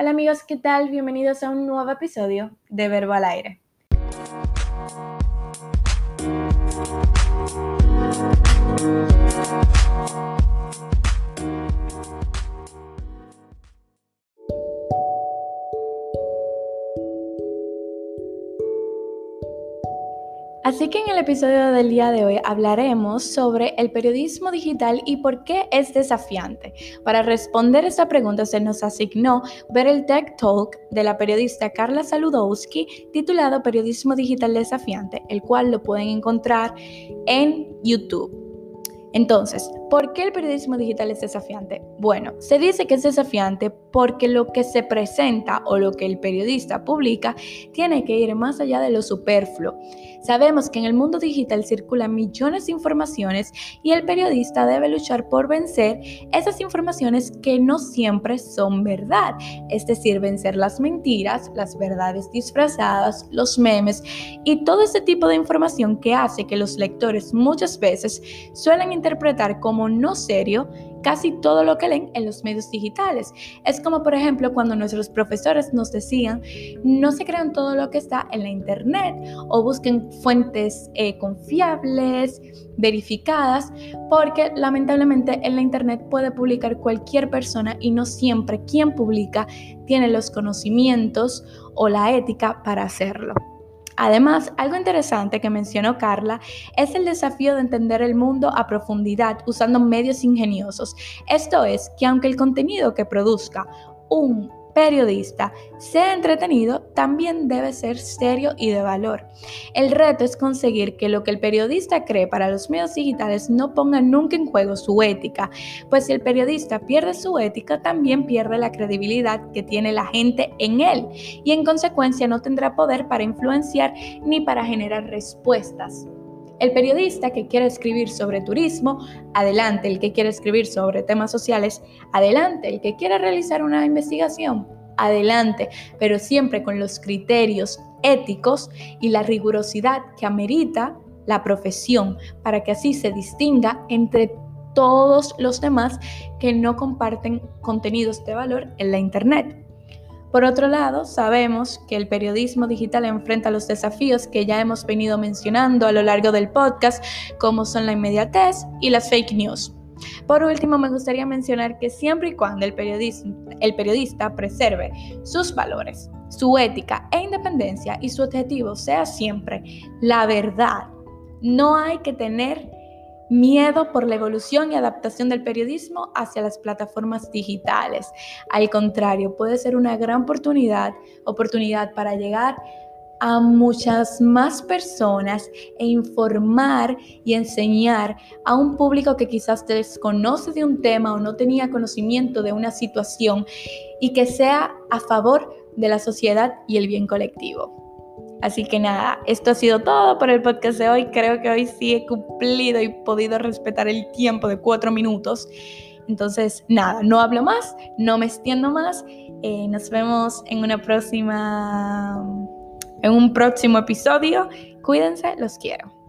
Hola amigos, ¿qué tal? Bienvenidos a un nuevo episodio de Verbo al Aire. Así que en el episodio del día de hoy hablaremos sobre el periodismo digital y por qué es desafiante. Para responder esta pregunta se nos asignó ver el Tech Talk de la periodista Carla Saludowski titulado Periodismo Digital Desafiante, el cual lo pueden encontrar en YouTube. Entonces, ¿por qué el periodismo digital es desafiante? Bueno, se dice que es desafiante porque lo que se presenta o lo que el periodista publica tiene que ir más allá de lo superfluo. Sabemos que en el mundo digital circulan millones de informaciones y el periodista debe luchar por vencer esas informaciones que no siempre son verdad, es decir, vencer las mentiras, las verdades disfrazadas, los memes y todo ese tipo de información que hace que los lectores muchas veces suelen interpretar como no serio casi todo lo que leen en los medios digitales. Es como, por ejemplo, cuando nuestros profesores nos decían, no se crean todo lo que está en la internet o busquen fuentes eh, confiables, verificadas, porque lamentablemente en la internet puede publicar cualquier persona y no siempre quien publica tiene los conocimientos o la ética para hacerlo. Además, algo interesante que mencionó Carla es el desafío de entender el mundo a profundidad usando medios ingeniosos. Esto es, que aunque el contenido que produzca un periodista sea entretenido, también debe ser serio y de valor. El reto es conseguir que lo que el periodista cree para los medios digitales no ponga nunca en juego su ética, pues si el periodista pierde su ética, también pierde la credibilidad que tiene la gente en él y en consecuencia no tendrá poder para influenciar ni para generar respuestas. El periodista que quiere escribir sobre turismo, adelante. El que quiere escribir sobre temas sociales, adelante. El que quiere realizar una investigación, adelante. Pero siempre con los criterios éticos y la rigurosidad que amerita la profesión para que así se distinga entre todos los demás que no comparten contenidos de valor en la Internet. Por otro lado, sabemos que el periodismo digital enfrenta los desafíos que ya hemos venido mencionando a lo largo del podcast, como son la inmediatez y las fake news. Por último, me gustaría mencionar que siempre y cuando el, periodista preserve sus valores, su ética e independencia y su objetivo sea siempre la verdad, no hay que tener miedo por la evolución y adaptación del periodismo hacia las plataformas digitales. Al contrario, puede ser una gran oportunidad, oportunidad para llegar a muchas más personas e informar y enseñar a un público que quizás desconoce de un tema o no tenía conocimiento de una situación y que sea a favor de la sociedad y el bien colectivo. Así que nada, esto ha sido todo por el podcast de hoy. Creo que hoy sí he cumplido y podido respetar el tiempo de cuatro minutos. Entonces, nada, no hablo más, no me extiendo más. Eh, nos vemos en una próxima, en un próximo episodio. Cuídense, los quiero.